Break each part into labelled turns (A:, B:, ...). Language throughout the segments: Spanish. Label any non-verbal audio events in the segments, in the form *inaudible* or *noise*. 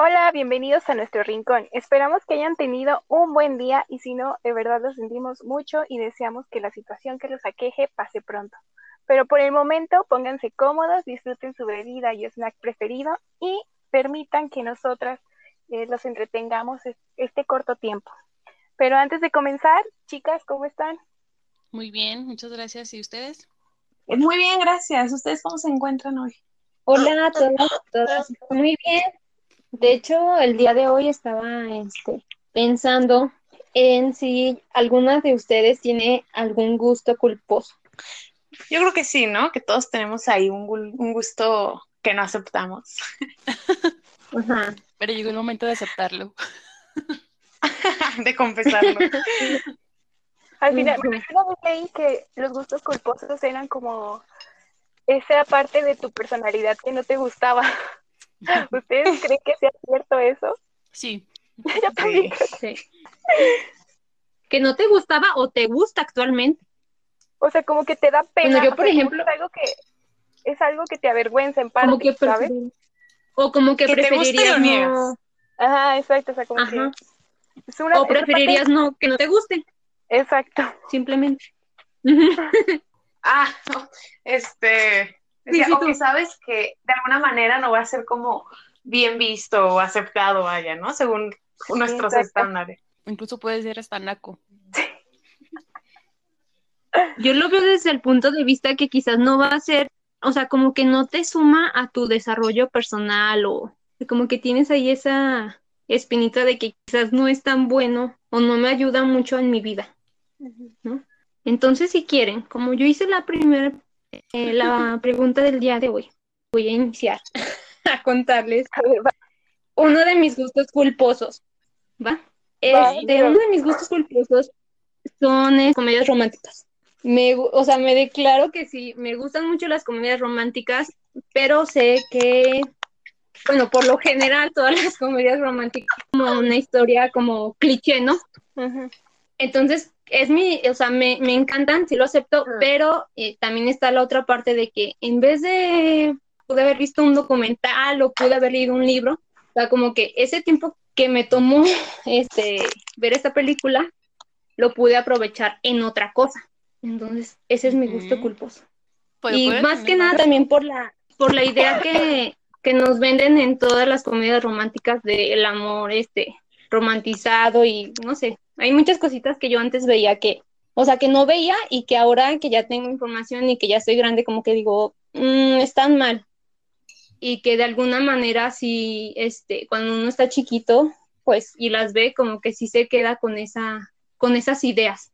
A: Hola, bienvenidos a nuestro rincón. Esperamos que hayan tenido un buen día y si no, de verdad lo sentimos mucho y deseamos que la situación que los aqueje pase pronto. Pero por el momento, pónganse cómodos, disfruten su bebida y snack preferido y permitan que nosotras eh, los entretengamos este corto tiempo. Pero antes de comenzar, chicas, ¿cómo están?
B: Muy bien, muchas gracias. ¿Y ustedes?
C: Muy bien, gracias. ¿Ustedes cómo se encuentran hoy?
D: Hola a todos, todas. Muy bien. De hecho, el día de hoy estaba este, pensando en si alguna de ustedes tiene algún gusto culposo.
C: Yo creo que sí, ¿no? Que todos tenemos ahí un, un gusto que no aceptamos.
B: Ajá. Pero llegó el momento de aceptarlo. *laughs*
C: de confesarlo.
A: Al final, me leí que los gustos culposos eran como esa parte de tu personalidad que no te gustaba. *laughs* ¿Ustedes creen que sea cierto eso?
B: Sí. *laughs*
A: Yo también. Sí. *laughs*
D: Que no te gustaba o te gusta actualmente.
A: O sea, como que te da pena.
D: yo, por ejemplo,
A: es algo que es algo que te avergüenza en parte, que ¿sabes?
D: O como que, preferirías no.
A: Ajá, exacto, o sea, como que
D: o preferirías no que no te guste.
A: Exacto.
D: Simplemente.
C: ah, este, sí, sabes que de alguna manera no va a ser como bien visto o aceptado, vaya, ¿no? Según nuestros estándares.
B: Incluso puede ser hasta naco. *laughs*
D: Yo lo veo desde el punto de vista que quizás no va a ser, o sea, como que no te suma a tu desarrollo personal o como que tienes ahí esa espinita de que quizás no es tan bueno o no me ayuda mucho en mi vida. ¿no? Entonces, si quieren, como yo hice la primera, eh, la pregunta del día de hoy, voy a iniciar *laughs* a contarles uno de mis gustos culposos, ¿va? Este, uno de mis gustos culposos son eh, comedias románticas. Me, o sea, me declaro que sí, me gustan mucho las comedias románticas, pero sé que bueno, por lo general todas las comedias románticas como una historia como cliché, ¿no? Entonces, es mi, o sea, me, encantan, sí lo acepto, pero eh, también está la otra parte de que en vez de pude haber visto un documental o pude haber leído un libro, o sea, como que ese tiempo que me tomó *laughs* este ver esta película, lo pude aprovechar en otra cosa. Entonces, ese es mi gusto culposo. Y más que nada también por la, por la idea que, que nos venden en todas las comedias románticas del amor este romantizado y no sé, hay muchas cositas que yo antes veía que, o sea, que no veía y que ahora que ya tengo información y que ya soy grande, como que digo, mm, están mal. Y que de alguna manera, si, este, cuando uno está chiquito, pues, y las ve, como que sí se queda con esa, con esas ideas.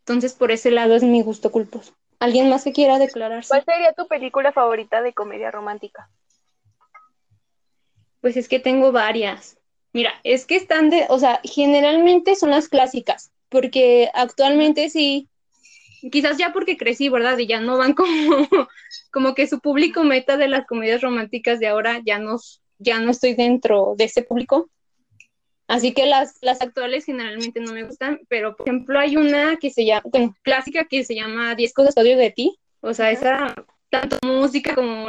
D: Entonces, por ese lado es mi gusto culposo. ¿Alguien más que quiera declararse?
A: ¿Cuál sería tu película favorita de comedia romántica?
D: Pues es que tengo varias. Mira, es que están de, o sea, generalmente son las clásicas, porque actualmente sí, quizás ya porque crecí, ¿verdad? Y ya no van *laughs* como, como que su público meta de las comedias románticas de ahora ya no, ya no estoy dentro de ese público. Así que las, las actuales generalmente no me gustan, pero por ejemplo hay una que se llama, clásica que se llama Diez cosas odio de ti. O sea, esa, tanto música como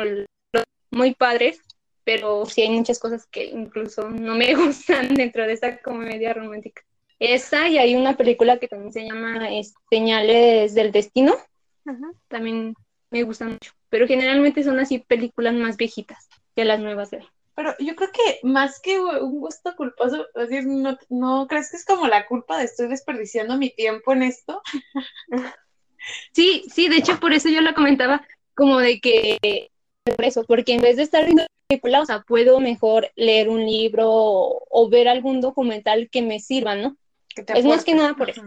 D: muy padres pero sí hay muchas cosas que incluso no me *laughs* gustan dentro de esta comedia romántica. Esa y hay una película que también se llama Señales del Destino, también me gusta mucho, pero generalmente son así películas más viejitas que las nuevas de.
C: Pero yo creo que más que un gusto culposo, decir, no, ¿no crees que es como la culpa de estoy desperdiciando mi tiempo en esto? *laughs*
D: Sí, sí, de hecho por eso yo lo comentaba, como de que por eso, porque en vez de estar viendo película, o sea, puedo mejor leer un libro o, ver algún documental que me sirva, ¿no? Es más que nada por eso.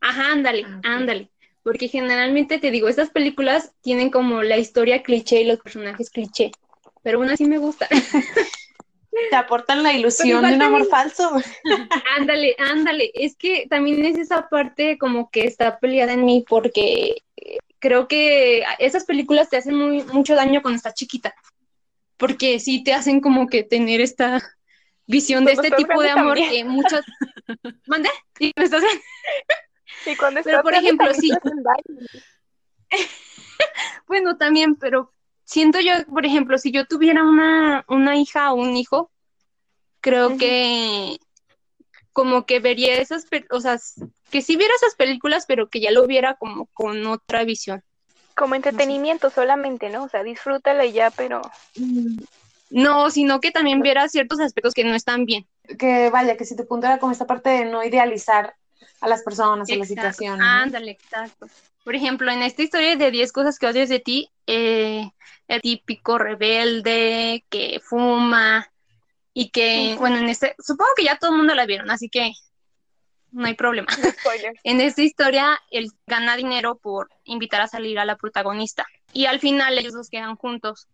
D: Ajá, ándale, ah, ándale. Porque generalmente te digo, estas películas tienen como la historia cliché y los personajes cliché, pero aún así me gusta. *laughs*
C: Te aportan la ilusión de un amor falso. *laughs*
D: Ándale, ándale. Es que también es esa parte como que está peleada en mí porque creo que esas películas te hacen muy, mucho daño cuando estás chiquita, porque sí te hacen como que tener esta visión de este tipo de amor que muchos... ¿Mande? ¿Y estás...
A: cuando
D: pero por ejemplo, sí. *laughs* bueno, también, pero siento yo, por ejemplo, si yo tuviera una, una hija o un hijo, creo que como que vería esas, o sea, que sí viera esas películas, pero que ya lo viera como con otra visión.
A: Como entretenimiento solamente, ¿no? O sea, disfrútala y ya, pero...
D: Mm, no, sino que también viera ciertos aspectos que no están bien.
C: Que vaya, que si tu punto era como esta parte de no idealizar a las personas, a la situación.
D: Ándale, exacto. Por ejemplo, en esta historia de 10 cosas que odias de ti, eh, el típico rebelde que fuma y que, bueno, en este, supongo que ya todo el mundo la vieron, así que no hay problema. *laughs* *laughs* en esta historia, él gana dinero por invitar a salir a la protagonista y al final ellos dos quedan juntos.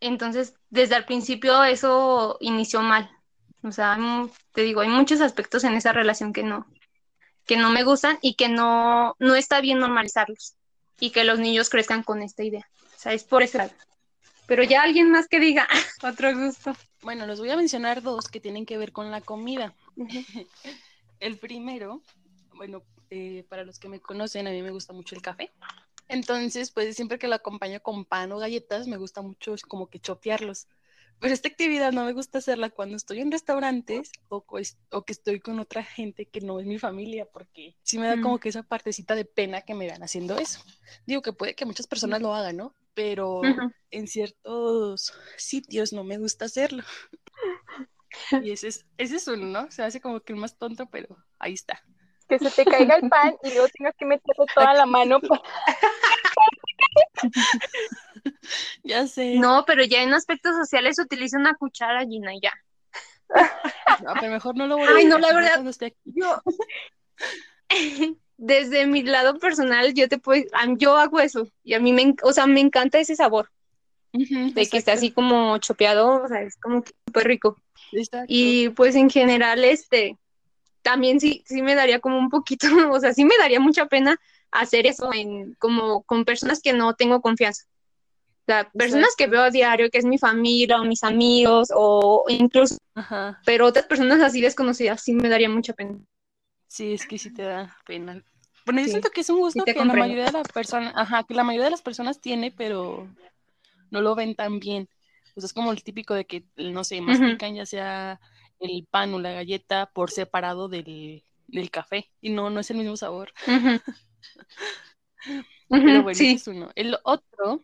D: Entonces, desde el principio eso inició mal. O sea, te digo, hay muchos aspectos en esa relación que no, que no me gustan y que no, no está bien normalizarlos y que los niños crezcan con esta idea. O sea, es por lado. Pero ya alguien más que diga *laughs* otro gusto.
B: Bueno, les voy a mencionar dos que tienen que ver con la comida. El primero, bueno, eh, para los que me conocen, a mí me gusta mucho el café. Entonces, pues siempre que lo acompaño con pan o galletas, me gusta mucho como que chopearlos. Pero esta actividad no me gusta hacerla cuando estoy en restaurantes o, o que estoy con otra gente que no es mi familia, porque sí me da como mm. que esa partecita de pena que me vean haciendo eso. Digo que puede que muchas personas lo hagan, ¿no? Pero en ciertos sitios no me gusta hacerlo. Y ese es, ese es uno, ¿no? Se hace como que el más tonto, pero ahí está
A: que se te caiga el pan y luego tengas que meterle toda la mano. *laughs*
B: ya sé.
D: No, pero ya en aspectos sociales utiliza una cuchara, Gina, y ya. *laughs*
B: No, pero mejor no lo voy a
D: Ay, no, la verdad. Yo, *laughs* desde mi lado personal, yo te puedo, yo hago eso y a mí me, o sea, me encanta ese sabor. de que está así como chopeado, o sea, es como súper rico. Y pues en general, este, también sí, sí me daría como un poquito, *laughs* o sea, sí me daría mucha pena hacer eso en, como con personas que no tengo confianza. O sea, personas que veo a diario, que es mi familia o mis amigos o incluso, pero otras personas así desconocidas sí me daría mucha pena.
B: Sí, es que sí te da pena. Bueno, yo siento que es un gusto que la mayoría de las personas, ajá, que la mayoría de las personas tiene, pero no lo ven tan bien. Sea, es como el típico de que, no sé, mastican ya sea el pan o la galleta por separado del, café y no, no es el mismo sabor. *laughs* Pero bueno, sí. es uno. El otro,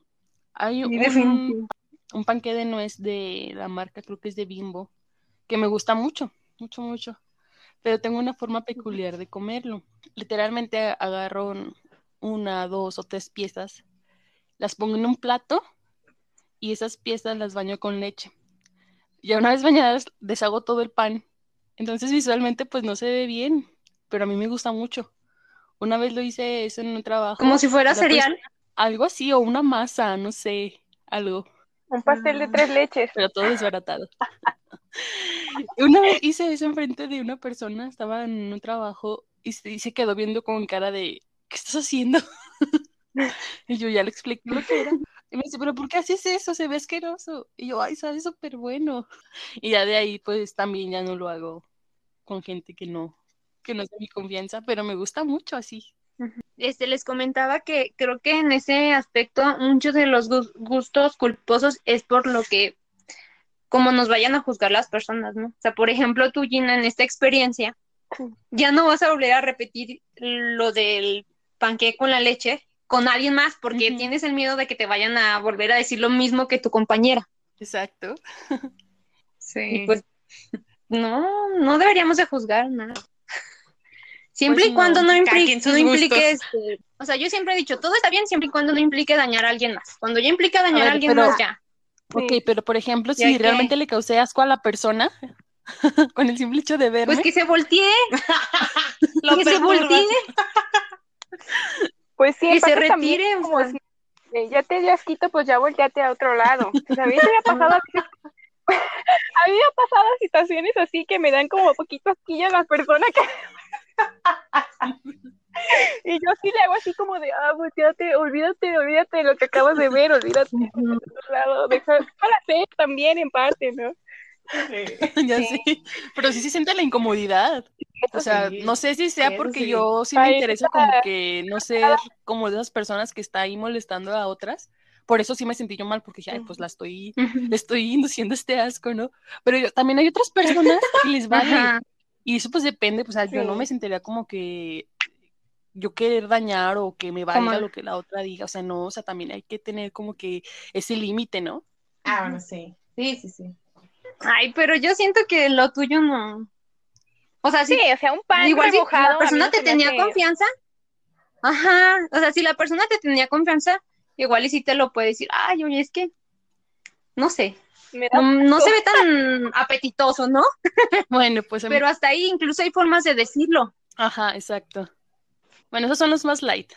B: hay un, un panque de nuez de la marca, creo que es de Bimbo, que me gusta mucho, mucho, mucho. Pero tengo una forma peculiar de comerlo. Literalmente agarro una, dos o tres piezas, las pongo en un plato y esas piezas las baño con leche ya una vez bañadas deshago todo el pan. Entonces visualmente pues no se ve bien, pero a mí me gusta mucho. Una vez lo hice eso en un trabajo.
D: Como si fuera cereal.
B: algo así, o una masa, no sé, algo.
A: Un pastel de tres leches.
B: Pero todo desbaratado. *laughs* una vez hice eso enfrente de una persona, estaba en un trabajo y se, quedó viendo con cara de, ¿qué estás haciendo? *laughs* y yo ya le expliqué lo que era. Y me dice, pero ¿por qué haces eso? Se ve asqueroso. Y yo, ay, sabe súper bueno. *laughs* Y ya de ahí, pues también ya no lo hago con gente que no, que no es de mi confianza, pero me gusta mucho así.
D: Este, les comentaba que creo que en ese aspecto muchos de los gustos culposos es por lo que, como nos vayan a juzgar las personas, ¿no? O sea, por ejemplo, tú, Gina, en esta experiencia, ya no vas a volver a repetir lo del panqué con la leche, con alguien más porque tienes el miedo de que te vayan a volver a decir lo mismo que tu compañera.
B: Exacto.
D: sí. pues no, no deberíamos de juzgar nada. Siempre pues y cuando no, implique, no implique este, o sea, yo siempre he dicho, todo está bien siempre y cuando no implique dañar a alguien más. Cuando ya implica dañar a, alguien más, ya.
B: Ok, pero por ejemplo, si realmente le causé asco a la persona, *laughs* con el simple hecho de verme.
D: Pues que se voltee. *laughs* que se voltee. *laughs*
A: Pues sí, que se retire. Como si, ya te dio asquito, pues ya volteate a otro lado. Pues a mí me ha pasado *laughs* a mí me ha pasado situaciones así que me dan como poquito asquillo a las personas que *laughs* y yo sí le hago así como de, ah, volteate, olvídate, olvídate de lo que acabas de ver, olvídate de otro lado, para hacer también en parte, ¿no? *laughs*
B: ya sí. Pero sí se siente la incomodidad. O sea, no sé si sea porque yo sí me interesa como que no ser como de esas personas que está ahí molestando a otras, por eso sí me sentí yo mal, porque dije, ay, pues la estoy, le estoy induciendo este asco, ¿no? Pero también hay otras personas que les vale. Y eso pues depende, pues yo no me sentiría como que yo querer dañar o que me valga lo que la otra diga, o sea, no, o sea, también hay que tener como que ese límite, ¿no?
C: Ah, bueno, sí, sí, sí, sí.
D: Ay, pero yo siento que lo tuyo no.
A: O sea, sí, o sea, un pan igual si
D: la persona te tenía confianza. Ajá, o sea, si la persona te tenía confianza, igual y si te lo puede decir, ay, oye, es que, no sé, no, se ve tan apetitoso, ¿no? *laughs*
B: Bueno, pues.
D: Pero hasta ahí incluso hay formas de decirlo.
B: Ajá, exacto. Bueno, esos son los más light.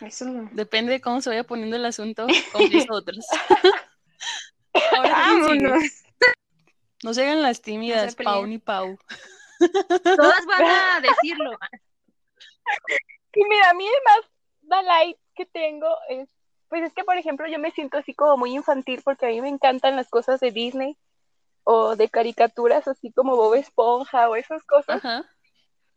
B: Depende de cómo se vaya poniendo el asunto con los *laughs* otros. *laughs* Ahora, no se hagan las tímidas, Pau ni Pau.
D: Todas van a *laughs* decirlo.
A: Y mira, a mí el más da light que tengo es, pues es que, por ejemplo, yo me siento así como muy infantil porque a mí me encantan las cosas de Disney o de caricaturas, así como Bob Esponja o esas cosas.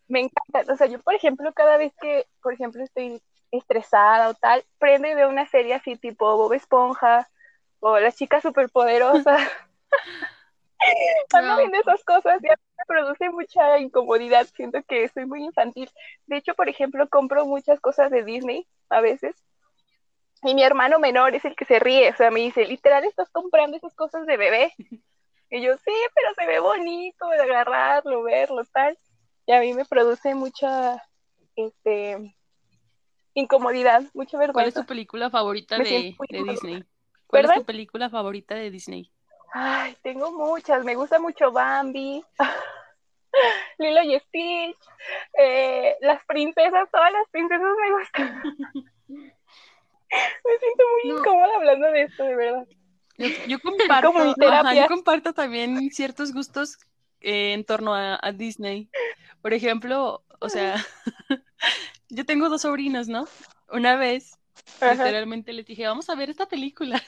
A: Me encanta. O sea, yo, por ejemplo, cada vez que, por ejemplo, estoy estresada o tal, prendo y veo una serie así tipo Bob Esponja o Las chicas superpoderosas. *laughs* *laughs* Cuando viendo esas cosas ya me produce mucha incomodidad, siento que soy muy infantil. De hecho, por ejemplo, compro muchas cosas de Disney a veces. Y mi hermano menor es el que se ríe, o sea, me dice, literal, estás comprando esas cosas de bebé. Y yo, sí, pero se ve bonito de agarrarlo, verlo, tal. Y a mí me produce mucha, este, incomodidad, mucha vergüenza.
B: ¿Cuál es tu película favorita de, Disney? ¿Cuál es tu película favorita de Disney?
A: Ay, tengo muchas. Me gusta mucho Bambi, *laughs* Lilo y Stitch, eh, las princesas, todas las princesas me gustan. *laughs* me siento muy incómoda hablando de esto, de verdad.
B: Yo, *laughs* comparto, comparto también ciertos gustos eh, en torno a, Disney. Por ejemplo, o sea, yo tengo dos sobrinos, ¿no? Una vez, literalmente les dije, vamos a ver esta película.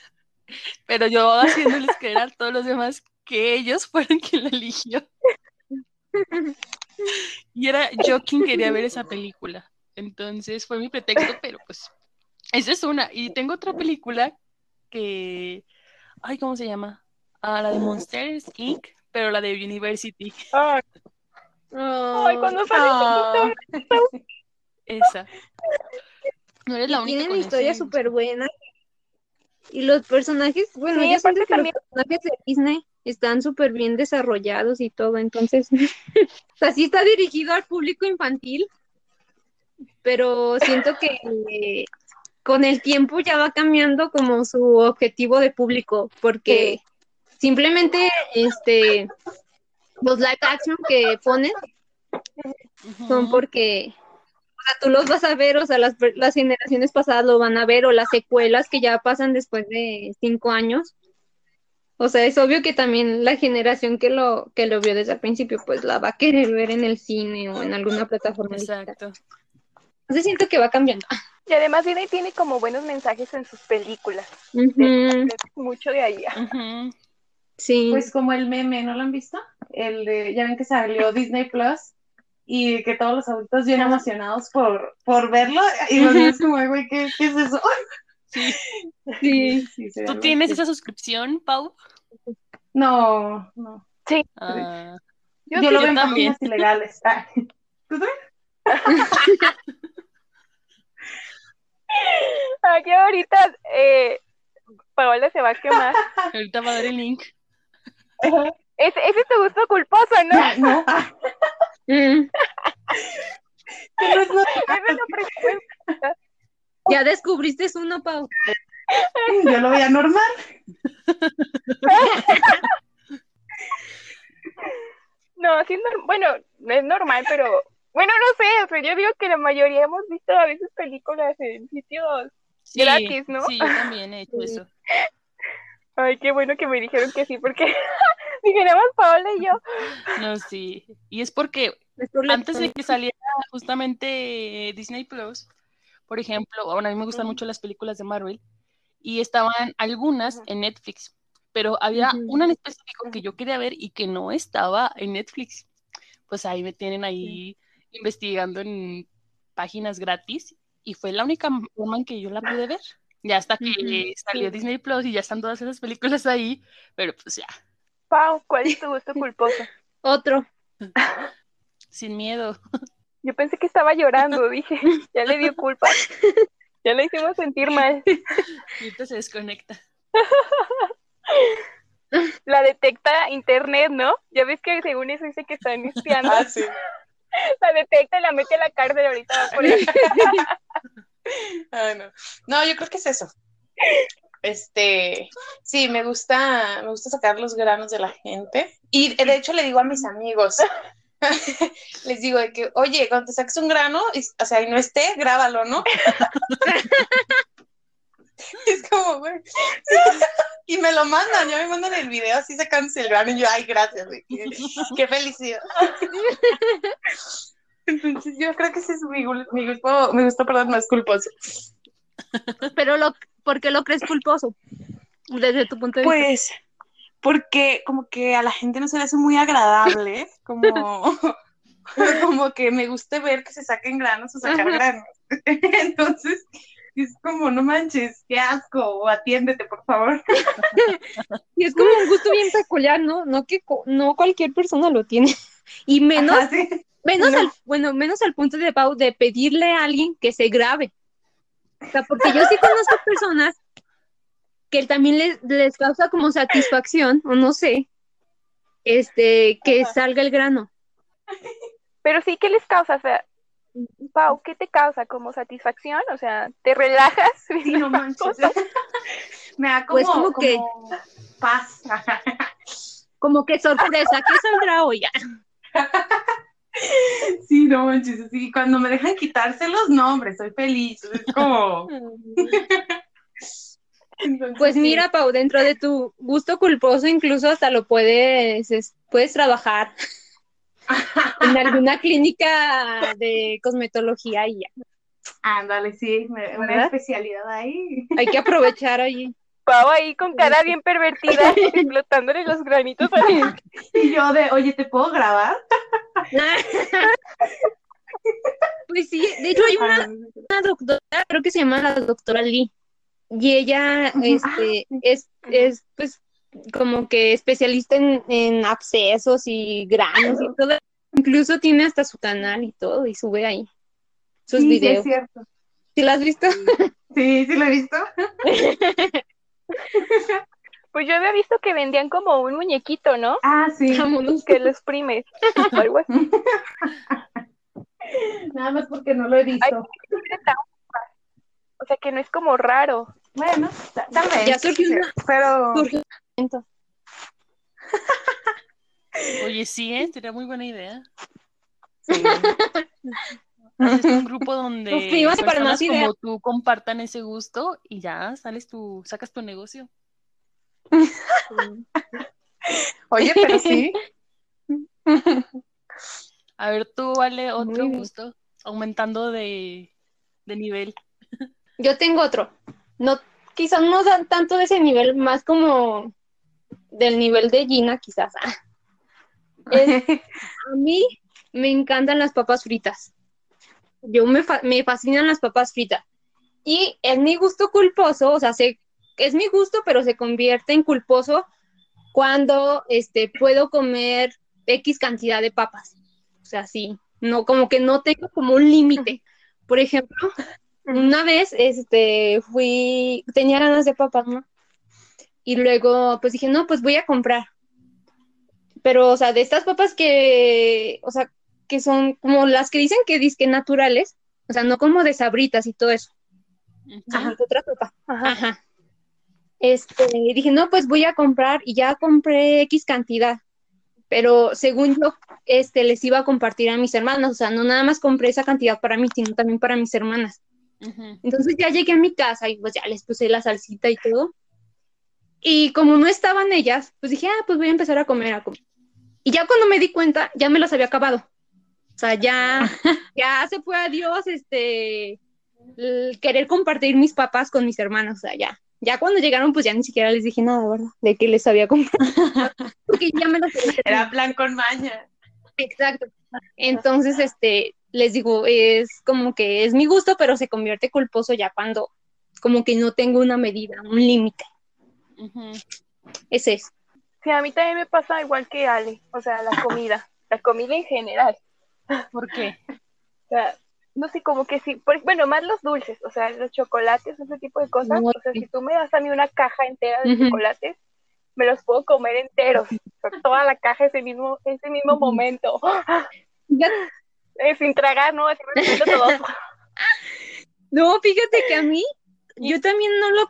B: Pero yo haciéndoles creer a todos los demás que ellos *laughs* fueron quien la eligió. Y era yo quien quería ver esa película. Entonces fue mi pretexto, pero pues esa es una. Y tengo otra película que Ay, ¿cómo se llama? Ah, la de Monsters Inc., pero la de University.
A: Ay, cuando sale *laughs*
B: Esa. No eres la
D: única. Tienen historias súper buenas. Y los personajes, bueno, sí, yo siento que los personajes de Disney están súper bien desarrollados y todo, entonces, *laughs* o sea, sí está dirigido al público infantil, pero siento que con el tiempo ya va cambiando como su objetivo de público, porque simplemente este los live action que ponen son porque sea, tú los vas a ver, o sea, las, las generaciones pasadas lo van a ver, o las secuelas que ya pasan después de cinco años. O sea, es obvio que también la generación que lo, que lo vio desde el principio, pues la va a querer ver en el cine o en alguna plataforma.
B: Exacto.
D: Entonces siento que va cambiando.
A: Y además Disney tiene como buenos mensajes en sus películas. Mucho de ahí.
C: Sí. Pues como el meme, ¿no lo han visto? El de, ya ven que salió Disney Plus y que todos los adultos bien emocionados por, por verlo y los niños como, güey, ¿qué, ¿qué, es eso? *laughs*
B: Sí. sí. ¿Tú tienes esa suscripción, Pau?
C: No, no.
A: Sí.
C: Ah. yo, lo veo en páginas ilegales. *laughs* Ah. ¿Tú también? *laughs*
A: Aquí ahorita eh, Paola se va a quemar.
B: Ahorita va a dar el link.
A: Ese, ese es tu gusto culposo, ¿no? No. Mm. *laughs* *laughs*
D: ya descubriste uno, Pau. *laughs*
C: Yo lo veía normal.
A: no, sí, bueno, no es normal, pero bueno, no sé, pero yo digo que la mayoría hemos visto a veces películas en sitios gratis, ¿no?
B: Sí, yo también he hecho eso.
A: Ay, qué bueno que me dijeron que sí, porque dije nada más Paola y yo.
B: No, sí. Y es porque antes de que saliera justamente Disney Plus, por ejemplo, bueno, a mí me gustan mucho las películas de Marvel, y estaban algunas en Netflix, pero había una en específico que yo quería ver y que no estaba en Netflix. Pues ahí me tienen ahí investigando en páginas gratis y fue la única forma en que yo la pude ver. Ya hasta que salió Disney Plus y ya están todas esas películas ahí, pero pues ya.
A: Pau, ¿cuál es tu gusto culposo? *laughs*
D: Otro. *laughs*
B: Sin miedo.
A: Yo pensé que estaba llorando, dije, ya le dio culpa. Ya le hicimos sentir mal. *laughs*
B: Y ahorita se desconecta. *laughs*
A: La detecta internet, ¿no? Ya ves que según eso dice que están espiando.
C: Ah, sí.
A: La detecta y la mete a la cárcel ahorita va por ahí.
C: Ay, no. no, yo creo que es eso. Este, sí, me gusta, me gusta sacar los granos de la gente. Y de hecho le digo a mis amigos, *laughs* les digo que, oye, cuando te saques un grano, y- o sea, y no esté, grábalo, ¿no? *laughs* es como, güey. Y me lo mandan, ya me mandan el video así sacándose el grano y yo, ay, gracias, güey, qué, felicidad. *laughs* Entonces yo creo que ese es mi, mi gusto, mi gusto, perdón, más culposo.
D: Pero lo, ¿por qué lo crees culposo? Desde tu punto de vista.
C: Pues, porque como que a la gente no se le hace muy agradable, como, *laughs* como que me guste ver que se saquen granos o sacar
D: Ajá.
C: granos. *laughs* Entonces, es como, no manches, qué asco, o atiéndete, por favor. *laughs*
D: Y es como un gusto bien peculiar, ¿no? No que no cualquier persona lo tiene. Y menos,
C: Ajá, sí.
D: menos
C: no.
D: al, bueno, menos al punto de Pau de pedirle a alguien que se grabe. O sea, porque yo sí conozco personas que también les, les causa como satisfacción, o no sé, este, que
A: Ajá.
D: salga el grano.
A: Pero sí, ¿qué les causa? O sea, Pau, ¿qué te causa? ¿Como satisfacción? O sea, ¿te relajas? *laughs*
C: Sí, no manches. *laughs* Me da como,
D: Pues como que-
C: como paz.
D: Como que sorpresa, ¿qué saldrá hoy? *laughs*
C: No manches, así cuando me dejan quitárselos, no, hombre, soy feliz. Es como. *laughs* Entonces,
D: Pues mira, Pau, dentro de tu gusto culposo, incluso hasta lo puedes, es- puedes trabajar *laughs* en alguna clínica de cosmetología y ya.
C: Ándale, sí, una
D: ¿Verdad?
C: especialidad ahí.
D: Hay que aprovechar allí.
A: Pau ahí con cara bien pervertida, *laughs* explotándole los granitos. a la-
C: Y yo de, oye, ¿te puedo grabar? *laughs*
D: Pues sí, de hecho hay una, una doctora, creo que se llama la doctora Lee, y ella
C: Ujú.
D: este, es, es pues como que especialista en, en abscesos y granos y todo. Incluso tiene hasta su canal y todo, y sube ahí sus
C: sí, sí, es
D: videos.
C: cierto.
D: ¿Sí lo has visto?
C: Sí, sí lo he visto. *laughs* *laughs*
A: Pues yo había visto que vendían como un muñequito, ¿no?
C: Ah, sí.
D: Vámonos. *laughs*
A: Que lo exprimes. o algo así. *laughs*
C: Nada más porque no lo he visto.
A: Ay, O sea, que no es como raro.
C: Bueno, ta- tal vez.
D: Ya surgió una-
C: Pero.
D: Surgió.
B: Oye, sí, ¿eh? Sería muy buena idea.
C: sí.
B: Haces un *laughs* grupo donde
D: para más
B: como tú compartan ese gusto y ya sales tu, sacas tu negocio. *laughs*
C: Oye, pero sí. *laughs*
B: A ver, tú, vale, otro gusto, aumentando de, de nivel.
D: Yo tengo otro. No, quizás no dan tanto de ese nivel, más como del nivel de Gina, quizás. Es- a mí me encantan las papas fritas. Yo me, fa- me fascinan las papas fritas. Y es mi gusto culposo, o sea, se, es mi gusto, pero se convierte en culposo cuando este, puedo comer X cantidad de papas. O sea, sí, no, como que no tengo como un límite. Por ejemplo, una vez este, fui, tenía ganas de papas, ¿no? Y luego, pues dije, no, pues voy a comprar. Pero, o sea, de estas papas que, o sea, que son como las que dicen que disque naturales, o sea, no como de sabritas y todo eso. Ajá, otra papa.
A: Ajá.
D: Ajá. Este, dije, no, pues voy a comprar y ya compré X cantidad. Pero según yo, este, les iba a compartir a mis hermanas, o sea, no nada más compré esa cantidad para mí, sino también para mis hermanas. Entonces ya llegué a mi casa y pues ya les puse la salsita y todo. Y como no estaban ellas, pues dije, ah, pues voy a empezar a comer, a comer. Y ya cuando me di cuenta, ya me las había acabado. O sea, ya, *laughs* ya se fue a Dios, este, el querer compartir mis papas con mis hermanos, o sea, ya. Ya cuando llegaron, pues ya ni siquiera les dije nada, ¿verdad? De que les había comprado. *laughs* Porque ya me había
C: Era plan con maña.
D: Exacto. Entonces, este, les digo, es como que es mi gusto, pero se convierte culposo ya cuando como que no tengo una medida, un límite. Ese es.
A: Sí, a mí también me pasa igual que Ale, o sea, la comida, la comida en general.
B: ¿Por qué?
A: O sea, no sé, como que sí, bueno, más los dulces, o sea, los chocolates, ese tipo de cosas. o sea, si tú me das a mí una caja entera de chocolates, me los puedo comer enteros, toda la caja ese mismo, ese mismo momento. *laughs* sin tragar, ¿no? Así me todo. *laughs*
D: No, fíjate que a mí, yo también no lo,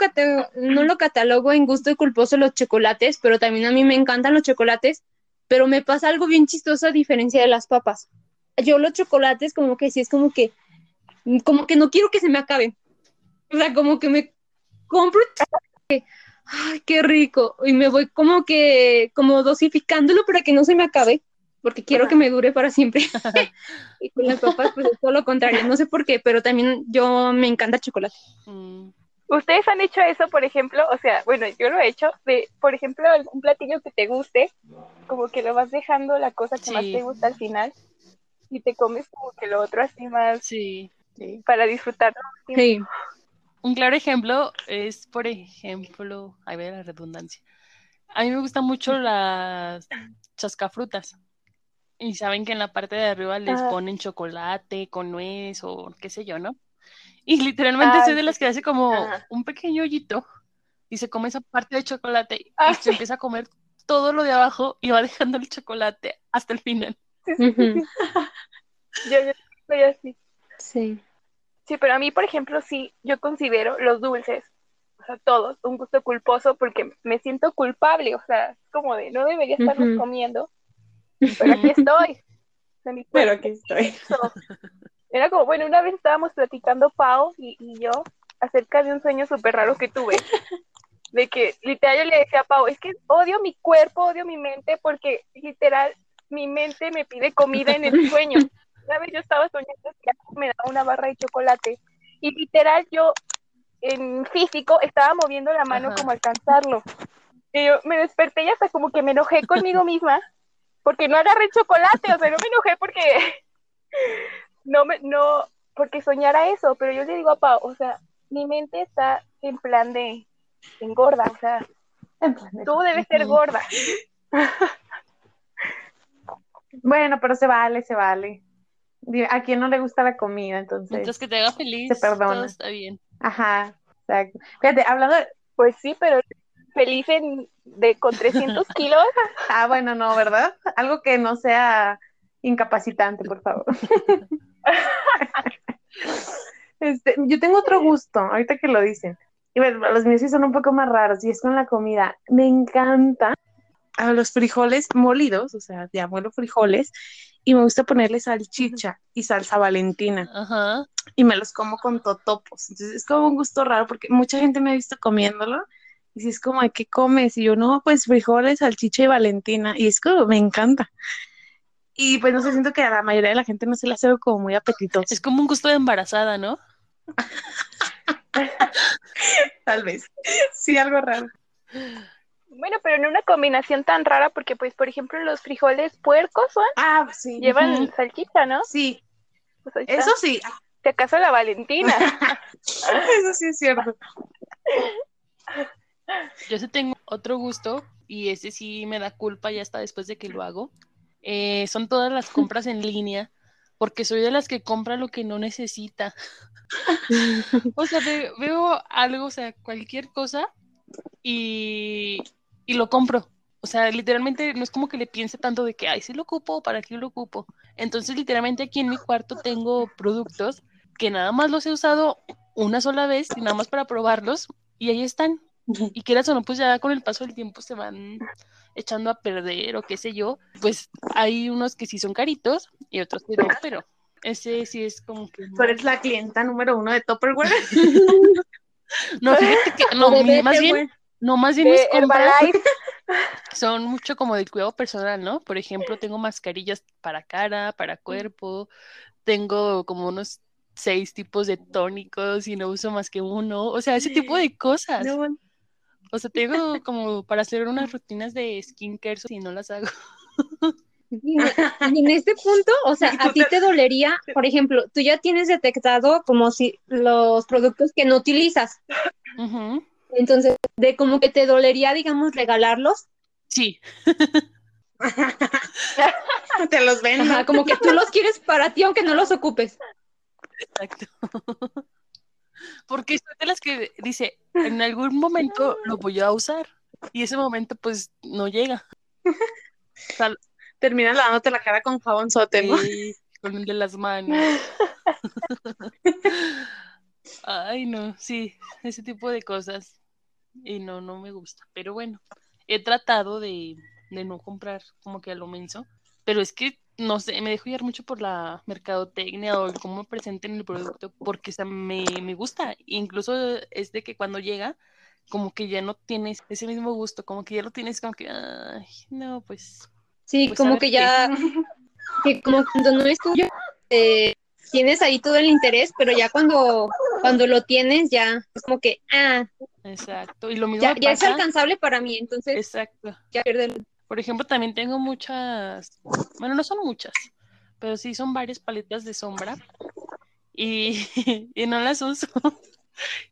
D: no lo catalogo en gusto y culposo los chocolates, pero también a mí me encantan los chocolates, pero me pasa algo bien chistoso a diferencia de las papas. Yo los chocolates como que sí es como que, como que no quiero que se me acaben. O sea, como que me compro ay, qué rico. Y me voy como que, como dosificándolo para que no se me acabe, porque quiero que me dure para siempre. *laughs* y con las papas, pues es todo lo contrario. No sé por qué, pero también yo me encanta el chocolate.
A: Mm. ¿Ustedes han hecho eso, por ejemplo? O sea, bueno, yo lo he hecho, de, por ejemplo, un platillo que te guste, como que lo vas dejando la cosa que más te gusta al final y te comes como que lo otro así más
B: sí,
A: sí. para disfrutarlo.
D: Sí.
B: Un claro ejemplo es, por ejemplo, ahí ve la redundancia. A mí me gustan mucho las chascafrutas. Y saben que en la parte de arriba les ponen chocolate con nuez o qué sé yo, ¿no? Y literalmente soy de las que hace como un pequeño hoyito y se come esa parte de chocolate y ah, se empieza a comer todo lo de abajo y va dejando el chocolate hasta el final. *laughs*
A: yo, yo soy así.
D: Sí.
A: Sí, pero a mí, por ejemplo, sí, yo considero los dulces, o sea, todos, un gusto culposo porque me siento culpable, o sea, como de, no debería estarlos comiendo, pero aquí *laughs* estoy.
C: pero aquí estoy.
A: Era como, bueno, una vez estábamos platicando Pau y, yo acerca de un sueño súper raro que tuve. De que literal yo le decía a Pau, es que odio mi cuerpo, odio mi mente, porque literal mi mente me pide comida en el sueño. Una vez yo estaba soñando que me daba una barra de chocolate y literal yo en físico estaba moviendo la mano como alcanzarlo. Y yo me desperté y hasta como que me enojé conmigo *laughs* misma porque no agarré chocolate, o sea, no me enojé porque *laughs* no me, no, porque soñara eso, pero yo le digo a Pau, o sea, mi mente está en plan de engorda, o sea, tú debes ser gorda. *laughs*
C: bueno, pero se vale, se vale a quien no le gusta la comida, entonces.
B: Mientras que te haga feliz, se perdona. todo está bien.
C: Ajá, exacto. Fíjate, hablando de...
A: Pues sí, pero feliz en, de, con 300 *laughs* kilos.
C: ah, bueno, no, ¿verdad? Algo que no sea incapacitante, por favor. *laughs* este, yo tengo otro gusto, ahorita que lo dicen. Y bueno, los míos sí son un poco más raros, y es con la comida. Me encanta a los frijoles molidos, o sea, de abuelo frijoles, y me gusta ponerle salchicha y salsa valentina.
B: Ajá.
C: Y me los como con totopos. Entonces es como un gusto raro porque mucha gente me ha visto comiéndolo. Y si es como, ¿qué comes? Y yo, no, pues frijoles, salchicha y valentina. Y es como, me encanta. Y pues no sé, siento que a la mayoría de la gente no se le hace como muy apetitoso.
B: Es como un gusto de embarazada, ¿no? *laughs*
C: Tal vez. Sí, algo raro.
A: Bueno, pero en una combinación tan rara, porque pues, por ejemplo, los frijoles puercos ¿son?
C: ah, sí.
A: llevan salchicha, ¿no?
C: Sí. Pues Eso sí.
A: ¿Te acaso la Valentina? *laughs*
C: Eso sí es cierto.
B: Yo sí tengo otro gusto y ese sí me da culpa ya hasta después de que lo hago. Eh, son todas las compras en línea, porque soy de las que compra lo que no necesita. *laughs* o sea, veo algo, o sea, cualquier cosa y y lo compro. O sea, literalmente no es como que le piense tanto de que, ay, sí lo ocupo, ¿para qué lo ocupo? Entonces, literalmente aquí en mi cuarto tengo productos que nada más los he usado una sola vez y nada más para probarlos y ahí están. Y quieras o no, pues ya con el paso del tiempo se van echando a perder o qué sé yo. Pues hay unos que sí son caritos y otros que no, pero ese sí es como que...
C: Tú eres la clienta número uno de Topperware. *laughs*
B: no, fíjate que, no, *laughs* más bien... No, más bien mis compras *laughs* son mucho como de cuidado personal, ¿no? Por ejemplo, tengo mascarillas para cara, para cuerpo, tengo como unos seis tipos de tónicos y no uso más que uno, o sea, ese tipo de cosas. O sea, tengo como para hacer unas rutinas de skincare si no las hago.
D: Y en este punto, o sea, *laughs* a ti te dolería, por ejemplo, tú ya tienes detectado como si los productos que no utilizas. Entonces, de como que te dolería, digamos, regalarlos.
B: Sí. *laughs*
C: te los ven.
D: como que tú los quieres para ti aunque no los ocupes.
B: Exacto. *laughs* Porque son de las que dice, en algún momento lo voy a usar. Y ese momento, pues, no llega. *laughs*
C: Termina lavándote la cara con jabón sote,
B: con el de las manos. Ay, no, sí, ese tipo de cosas. Y no, no me gusta. Pero bueno, he tratado de, de no comprar como que a lo menso. Pero es que no sé, me dejo guiar mucho por la mercadotecnia o cómo presenten el producto, porque o me, me, gusta. Incluso es de que cuando llega, como que ya no tienes ese mismo gusto, como que ya lo tienes como que, ay, no, pues.
D: Sí,
B: pues,
D: como que ya, que como cuando no es tuyo, eh, tienes ahí todo el interés, pero ya cuando, cuando lo tienes, ya es como que, ah.
B: Exacto, y lo mismo.
D: Ya, ya es alcanzable para mí, entonces.
B: Exacto.
D: Ya pierde el
B: por ejemplo, también tengo muchas, bueno, no son muchas, pero sí son varias paletas de sombra y, *laughs* y no las uso. *laughs*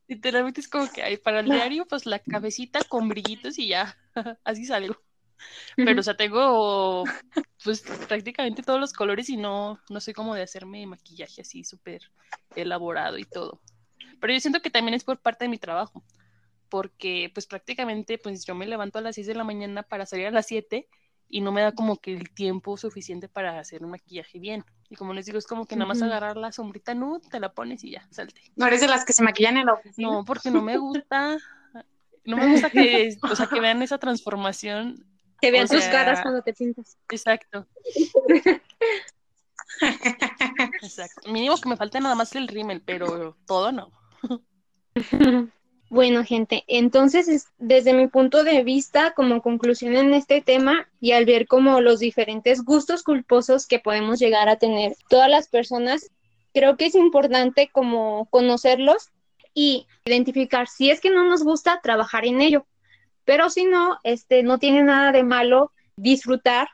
B: Literalmente es como que hay para el diario, pues la cabecita con brillitos y ya, *laughs* así salgo. Pero, o sea, tengo pues prácticamente todos los colores y no, no sé cómo de hacerme maquillaje así súper elaborado y todo. Pero yo siento que también es por parte de mi trabajo porque pues prácticamente pues yo me levanto a las 6 de la mañana para salir a las 7 y no me da como que el tiempo suficiente para hacer un maquillaje bien. Y como les digo, es como que nada más agarrar la sombrita nude, te la pones y ya, salte.
C: ¿No eres de las que se maquillan en la oficina?
B: No, porque no me gusta, no me *laughs* gusta que, o sea, que vean esa transformación.
D: Que vean tus caras cuando te pintas.
B: Exacto. *laughs* Exacto. Mínimo que me falte nada más el rímel, pero todo no. *laughs*
D: Bueno, gente, entonces desde mi punto de vista, como conclusión en este tema y al ver como los diferentes gustos culposos que podemos llegar a tener todas las personas, creo que es importante como conocerlos y identificar si es que no nos gusta trabajar en ello, pero si no, este, no tiene nada de malo disfrutar,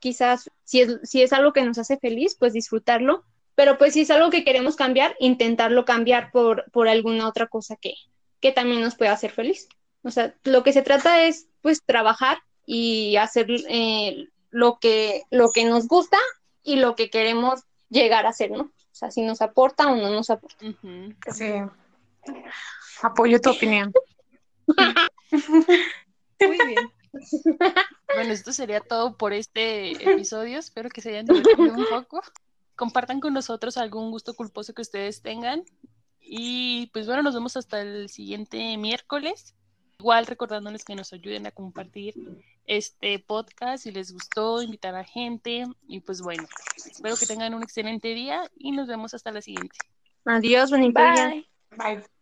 D: quizás si es, si es algo que nos hace feliz, pues disfrutarlo, pero pues si es algo que queremos cambiar, intentarlo cambiar por, por alguna otra cosa que, que también nos puede hacer feliz. O sea, lo que se trata es pues trabajar y hacer eh, lo, que, lo que nos gusta y lo que queremos llegar a hacer, ¿no? O sea, si nos aporta o no nos aporta.
C: Sí. Apoyo tu opinión. *laughs* *laughs*
B: Muy bien. Bueno, esto sería todo por este episodio. Espero que se hayan divertido un poco. Compartan con nosotros algún gusto culposo que ustedes tengan y pues bueno, nos vemos hasta el siguiente miércoles. Igual recordándoles que nos ayuden a compartir este podcast si les gustó, invitar a gente. Y pues bueno, espero que tengan un excelente día y nos vemos hasta la siguiente.
D: Adiós, bonito
C: Bye. Bye.